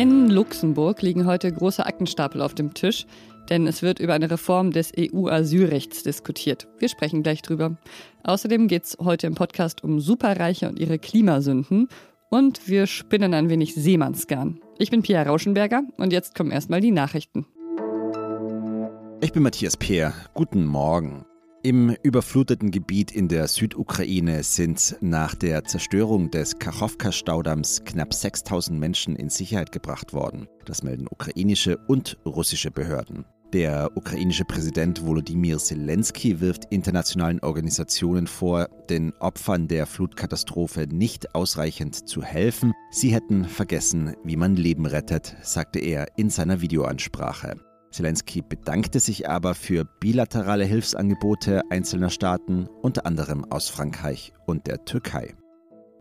In Luxemburg liegen heute große Aktenstapel auf dem Tisch, denn es wird über eine Reform des EU-Asylrechts diskutiert. Wir sprechen gleich drüber. Außerdem geht es heute im Podcast um Superreiche und ihre Klimasünden und wir spinnen ein wenig Seemannsgarn. Ich bin Pia Rauschenberger und jetzt kommen erstmal die Nachrichten. Ich bin Matthias Peer. Guten Morgen. Im überfluteten Gebiet in der Südukraine sind nach der Zerstörung des Kachowka-Staudamms knapp 6000 Menschen in Sicherheit gebracht worden. Das melden ukrainische und russische Behörden. Der ukrainische Präsident Volodymyr Zelensky wirft internationalen Organisationen vor, den Opfern der Flutkatastrophe nicht ausreichend zu helfen. Sie hätten vergessen, wie man Leben rettet, sagte er in seiner Videoansprache. Zelensky bedankte sich aber für bilaterale Hilfsangebote einzelner Staaten, unter anderem aus Frankreich und der Türkei.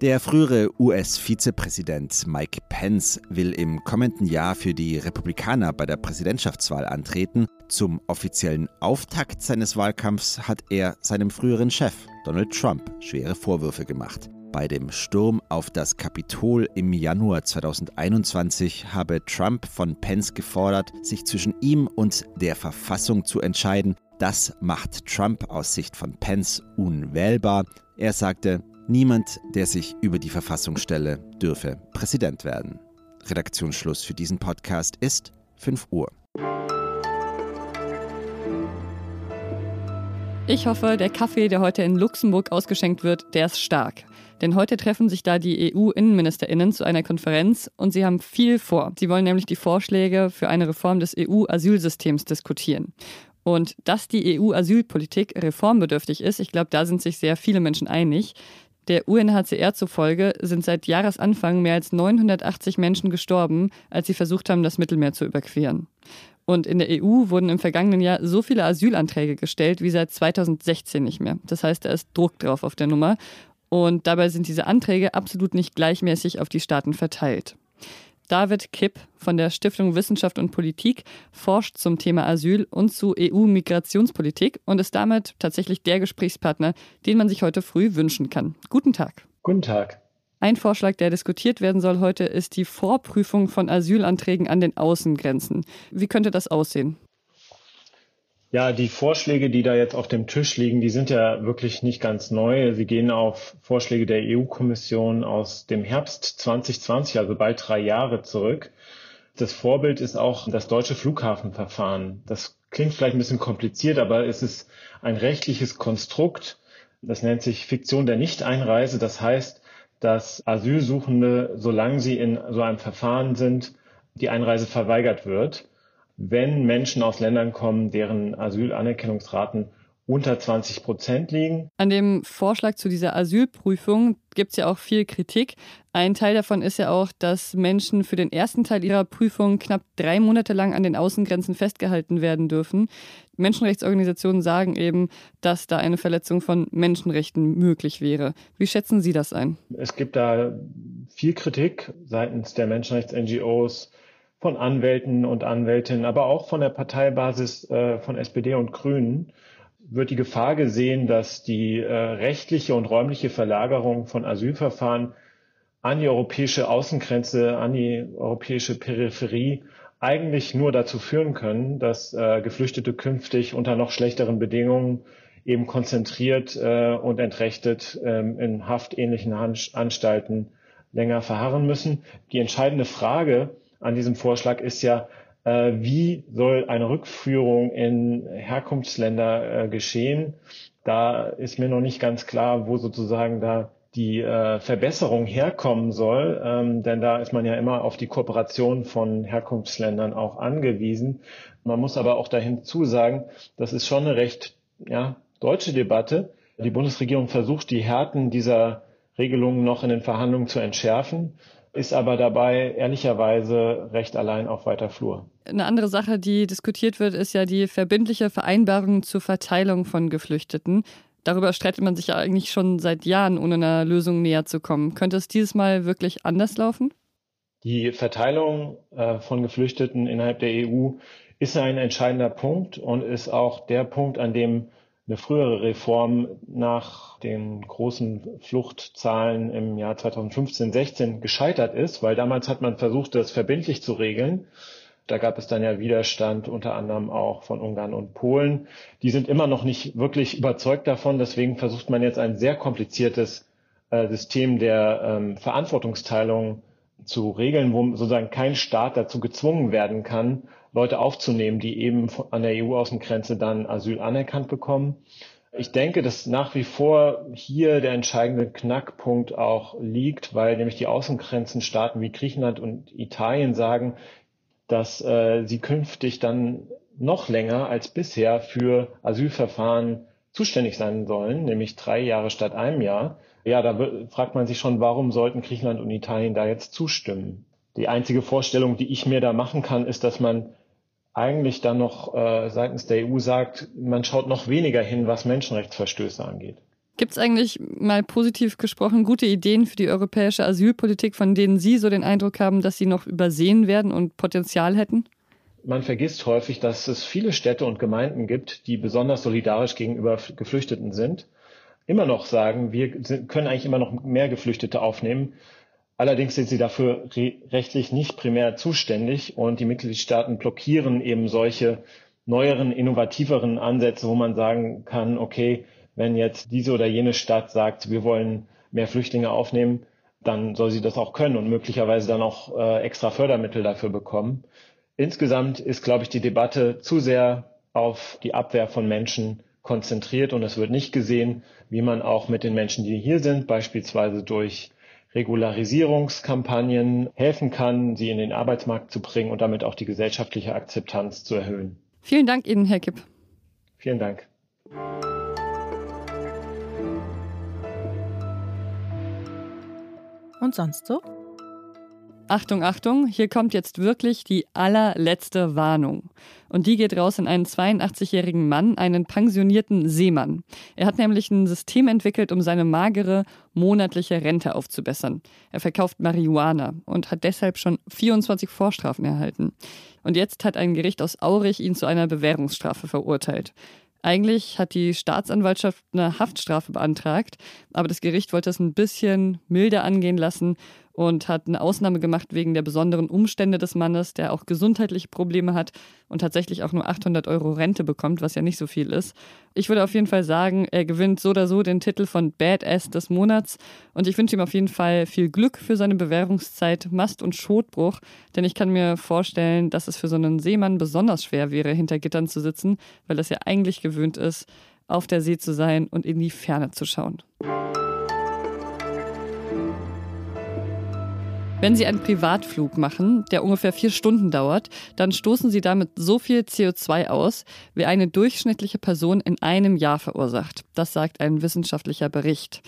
Der frühere US-Vizepräsident Mike Pence will im kommenden Jahr für die Republikaner bei der Präsidentschaftswahl antreten. Zum offiziellen Auftakt seines Wahlkampfs hat er seinem früheren Chef Donald Trump schwere Vorwürfe gemacht. Bei dem Sturm auf das Kapitol im Januar 2021 habe Trump von Pence gefordert, sich zwischen ihm und der Verfassung zu entscheiden. Das macht Trump aus Sicht von Pence unwählbar. Er sagte, niemand, der sich über die Verfassung stelle, dürfe Präsident werden. Redaktionsschluss für diesen Podcast ist 5 Uhr. Ich hoffe, der Kaffee, der heute in Luxemburg ausgeschenkt wird, der ist stark. Denn heute treffen sich da die EU-Innenministerinnen zu einer Konferenz und sie haben viel vor. Sie wollen nämlich die Vorschläge für eine Reform des EU-Asylsystems diskutieren. Und dass die EU-Asylpolitik reformbedürftig ist, ich glaube, da sind sich sehr viele Menschen einig. Der UNHCR zufolge sind seit Jahresanfang mehr als 980 Menschen gestorben, als sie versucht haben, das Mittelmeer zu überqueren. Und in der EU wurden im vergangenen Jahr so viele Asylanträge gestellt wie seit 2016 nicht mehr. Das heißt, da ist Druck drauf auf der Nummer. Und dabei sind diese Anträge absolut nicht gleichmäßig auf die Staaten verteilt. David Kipp von der Stiftung Wissenschaft und Politik forscht zum Thema Asyl und zu EU-Migrationspolitik und ist damit tatsächlich der Gesprächspartner, den man sich heute früh wünschen kann. Guten Tag. Guten Tag. Ein Vorschlag, der diskutiert werden soll heute, ist die Vorprüfung von Asylanträgen an den Außengrenzen. Wie könnte das aussehen? Ja, die Vorschläge, die da jetzt auf dem Tisch liegen, die sind ja wirklich nicht ganz neu. Sie gehen auf Vorschläge der EU-Kommission aus dem Herbst 2020, also bald drei Jahre zurück. Das Vorbild ist auch das deutsche Flughafenverfahren. Das klingt vielleicht ein bisschen kompliziert, aber es ist ein rechtliches Konstrukt. Das nennt sich Fiktion der Nichteinreise. Das heißt, dass Asylsuchende, solange sie in so einem Verfahren sind, die Einreise verweigert wird wenn Menschen aus Ländern kommen, deren Asylanerkennungsraten unter 20 Prozent liegen. An dem Vorschlag zu dieser Asylprüfung gibt es ja auch viel Kritik. Ein Teil davon ist ja auch, dass Menschen für den ersten Teil ihrer Prüfung knapp drei Monate lang an den Außengrenzen festgehalten werden dürfen. Menschenrechtsorganisationen sagen eben, dass da eine Verletzung von Menschenrechten möglich wäre. Wie schätzen Sie das ein? Es gibt da viel Kritik seitens der Menschenrechts-NGOs von Anwälten und Anwältinnen, aber auch von der Parteibasis äh, von SPD und Grünen wird die Gefahr gesehen, dass die äh, rechtliche und räumliche Verlagerung von Asylverfahren an die europäische Außengrenze, an die europäische Peripherie eigentlich nur dazu führen können, dass äh, Geflüchtete künftig unter noch schlechteren Bedingungen eben konzentriert äh, und entrechtet ähm, in haftähnlichen Anstalten länger verharren müssen. Die entscheidende Frage an diesem Vorschlag ist ja, äh, wie soll eine Rückführung in Herkunftsländer äh, geschehen? Da ist mir noch nicht ganz klar, wo sozusagen da die äh, Verbesserung herkommen soll, ähm, denn da ist man ja immer auf die Kooperation von Herkunftsländern auch angewiesen. Man muss aber auch dahin zusagen, das ist schon eine recht ja, deutsche Debatte. Die Bundesregierung versucht, die Härten dieser Regelungen noch in den Verhandlungen zu entschärfen ist aber dabei ehrlicherweise recht allein auf weiter Flur. Eine andere Sache, die diskutiert wird, ist ja die verbindliche Vereinbarung zur Verteilung von Geflüchteten. Darüber streitet man sich ja eigentlich schon seit Jahren, ohne einer Lösung näher zu kommen. Könnte es dieses Mal wirklich anders laufen? Die Verteilung äh, von Geflüchteten innerhalb der EU ist ein entscheidender Punkt und ist auch der Punkt, an dem eine frühere Reform nach den großen Fluchtzahlen im Jahr 2015, 16 gescheitert ist, weil damals hat man versucht, das verbindlich zu regeln. Da gab es dann ja Widerstand, unter anderem auch von Ungarn und Polen. Die sind immer noch nicht wirklich überzeugt davon. Deswegen versucht man jetzt ein sehr kompliziertes äh, System der ähm, Verantwortungsteilung zu regeln, wo sozusagen kein Staat dazu gezwungen werden kann, Leute aufzunehmen, die eben an der EU-Außengrenze dann Asyl anerkannt bekommen. Ich denke, dass nach wie vor hier der entscheidende Knackpunkt auch liegt, weil nämlich die Außengrenzenstaaten wie Griechenland und Italien sagen, dass äh, sie künftig dann noch länger als bisher für Asylverfahren zuständig sein sollen, nämlich drei Jahre statt einem Jahr. Ja, da fragt man sich schon, warum sollten Griechenland und Italien da jetzt zustimmen? Die einzige Vorstellung, die ich mir da machen kann, ist, dass man eigentlich dann noch äh, seitens der EU sagt, man schaut noch weniger hin, was Menschenrechtsverstöße angeht. Gibt es eigentlich mal positiv gesprochen gute Ideen für die europäische Asylpolitik, von denen Sie so den Eindruck haben, dass sie noch übersehen werden und Potenzial hätten? Man vergisst häufig, dass es viele Städte und Gemeinden gibt, die besonders solidarisch gegenüber Geflüchteten sind. Immer noch sagen, wir können eigentlich immer noch mehr Geflüchtete aufnehmen. Allerdings sind sie dafür rechtlich nicht primär zuständig und die Mitgliedstaaten blockieren eben solche neueren, innovativeren Ansätze, wo man sagen kann, okay, wenn jetzt diese oder jene Stadt sagt, wir wollen mehr Flüchtlinge aufnehmen, dann soll sie das auch können und möglicherweise dann auch äh, extra Fördermittel dafür bekommen. Insgesamt ist, glaube ich, die Debatte zu sehr auf die Abwehr von Menschen konzentriert und es wird nicht gesehen, wie man auch mit den Menschen, die hier sind, beispielsweise durch Regularisierungskampagnen helfen kann, sie in den Arbeitsmarkt zu bringen und damit auch die gesellschaftliche Akzeptanz zu erhöhen. Vielen Dank Ihnen, Herr Kipp. Vielen Dank. Und sonst so? Achtung, Achtung, hier kommt jetzt wirklich die allerletzte Warnung. Und die geht raus in einen 82-jährigen Mann, einen pensionierten Seemann. Er hat nämlich ein System entwickelt, um seine magere monatliche Rente aufzubessern. Er verkauft Marihuana und hat deshalb schon 24 Vorstrafen erhalten. Und jetzt hat ein Gericht aus Aurich ihn zu einer Bewährungsstrafe verurteilt. Eigentlich hat die Staatsanwaltschaft eine Haftstrafe beantragt, aber das Gericht wollte es ein bisschen milder angehen lassen und hat eine Ausnahme gemacht wegen der besonderen Umstände des Mannes, der auch gesundheitliche Probleme hat und tatsächlich auch nur 800 Euro Rente bekommt, was ja nicht so viel ist. Ich würde auf jeden Fall sagen, er gewinnt so oder so den Titel von Badass des Monats und ich wünsche ihm auf jeden Fall viel Glück für seine Bewährungszeit, Mast- und Schotbruch, denn ich kann mir vorstellen, dass es für so einen Seemann besonders schwer wäre, hinter Gittern zu sitzen, weil es ja eigentlich gewöhnt ist, auf der See zu sein und in die Ferne zu schauen. Wenn Sie einen Privatflug machen, der ungefähr vier Stunden dauert, dann stoßen Sie damit so viel CO2 aus, wie eine durchschnittliche Person in einem Jahr verursacht. Das sagt ein wissenschaftlicher Bericht.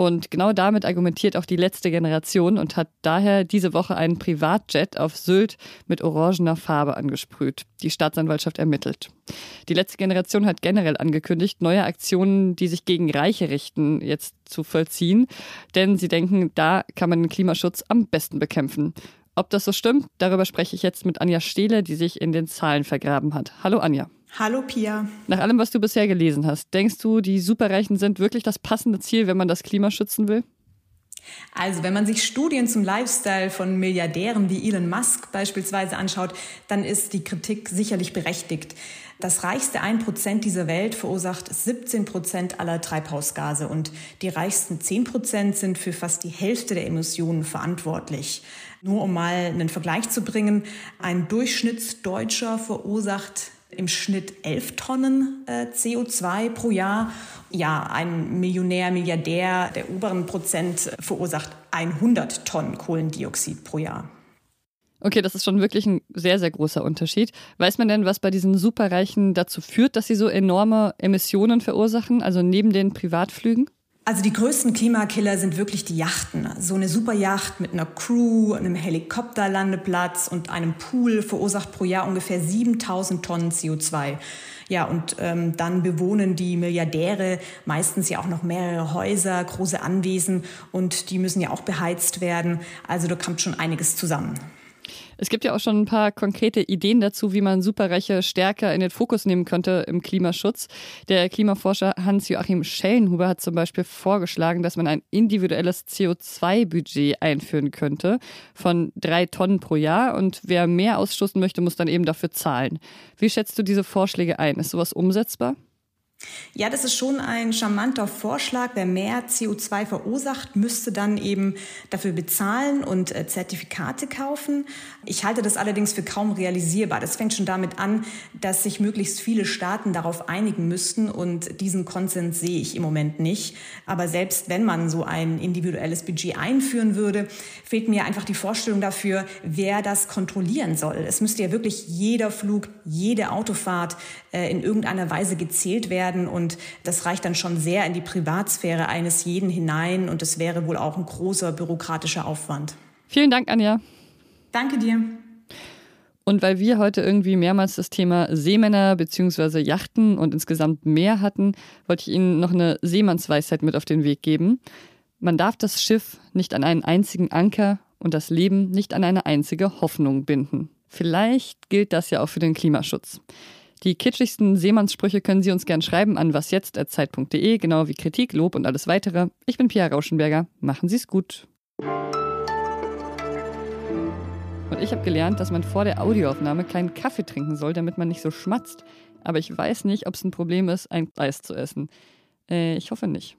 Und genau damit argumentiert auch die letzte Generation und hat daher diese Woche einen Privatjet auf Sylt mit orangener Farbe angesprüht. Die Staatsanwaltschaft ermittelt. Die letzte Generation hat generell angekündigt, neue Aktionen, die sich gegen Reiche richten, jetzt zu vollziehen. Denn sie denken, da kann man den Klimaschutz am besten bekämpfen. Ob das so stimmt, darüber spreche ich jetzt mit Anja Stehle, die sich in den Zahlen vergraben hat. Hallo Anja. Hallo Pia. Nach allem, was du bisher gelesen hast, denkst du, die Superreichen sind wirklich das passende Ziel, wenn man das Klima schützen will? Also, wenn man sich Studien zum Lifestyle von Milliardären wie Elon Musk beispielsweise anschaut, dann ist die Kritik sicherlich berechtigt. Das reichste 1% dieser Welt verursacht 17% aller Treibhausgase und die reichsten 10% sind für fast die Hälfte der Emissionen verantwortlich. Nur um mal einen Vergleich zu bringen, ein Durchschnittsdeutscher verursacht im Schnitt 11 Tonnen äh, CO2 pro Jahr. Ja, ein Millionär, Milliardär der oberen Prozent verursacht 100 Tonnen Kohlendioxid pro Jahr. Okay, das ist schon wirklich ein sehr, sehr großer Unterschied. Weiß man denn, was bei diesen Superreichen dazu führt, dass sie so enorme Emissionen verursachen, also neben den Privatflügen? Also die größten Klimakiller sind wirklich die Yachten. So eine Superjacht mit einer Crew, einem Helikopterlandeplatz und einem Pool verursacht pro Jahr ungefähr 7000 Tonnen CO2. Ja, und ähm, dann bewohnen die Milliardäre meistens ja auch noch mehrere Häuser, große Anwesen und die müssen ja auch beheizt werden. Also da kommt schon einiges zusammen. Es gibt ja auch schon ein paar konkrete Ideen dazu, wie man Superreiche stärker in den Fokus nehmen könnte im Klimaschutz. Der Klimaforscher Hans-Joachim Schellenhuber hat zum Beispiel vorgeschlagen, dass man ein individuelles CO2-Budget einführen könnte von drei Tonnen pro Jahr und wer mehr ausstoßen möchte, muss dann eben dafür zahlen. Wie schätzt du diese Vorschläge ein? Ist sowas umsetzbar? Ja, das ist schon ein charmanter Vorschlag. Wer mehr CO2 verursacht, müsste dann eben dafür bezahlen und äh, Zertifikate kaufen. Ich halte das allerdings für kaum realisierbar. Das fängt schon damit an, dass sich möglichst viele Staaten darauf einigen müssten und diesen Konsens sehe ich im Moment nicht. Aber selbst wenn man so ein individuelles Budget einführen würde, fehlt mir einfach die Vorstellung dafür, wer das kontrollieren soll. Es müsste ja wirklich jeder Flug, jede Autofahrt äh, in irgendeiner Weise gezählt werden werden. Und das reicht dann schon sehr in die Privatsphäre eines jeden hinein. Und es wäre wohl auch ein großer bürokratischer Aufwand. Vielen Dank, Anja. Danke dir. Und weil wir heute irgendwie mehrmals das Thema Seemänner bzw. Yachten und insgesamt Meer hatten, wollte ich Ihnen noch eine Seemannsweisheit mit auf den Weg geben. Man darf das Schiff nicht an einen einzigen Anker und das Leben nicht an eine einzige Hoffnung binden. Vielleicht gilt das ja auch für den Klimaschutz. Die kitschigsten Seemannssprüche können Sie uns gern schreiben an wasjetzt.zeit.de, genau wie Kritik, Lob und alles weitere. Ich bin Pia Rauschenberger. Machen Sie es gut. Und ich habe gelernt, dass man vor der Audioaufnahme keinen Kaffee trinken soll, damit man nicht so schmatzt. Aber ich weiß nicht, ob es ein Problem ist, ein Eis zu essen. Äh, ich hoffe nicht.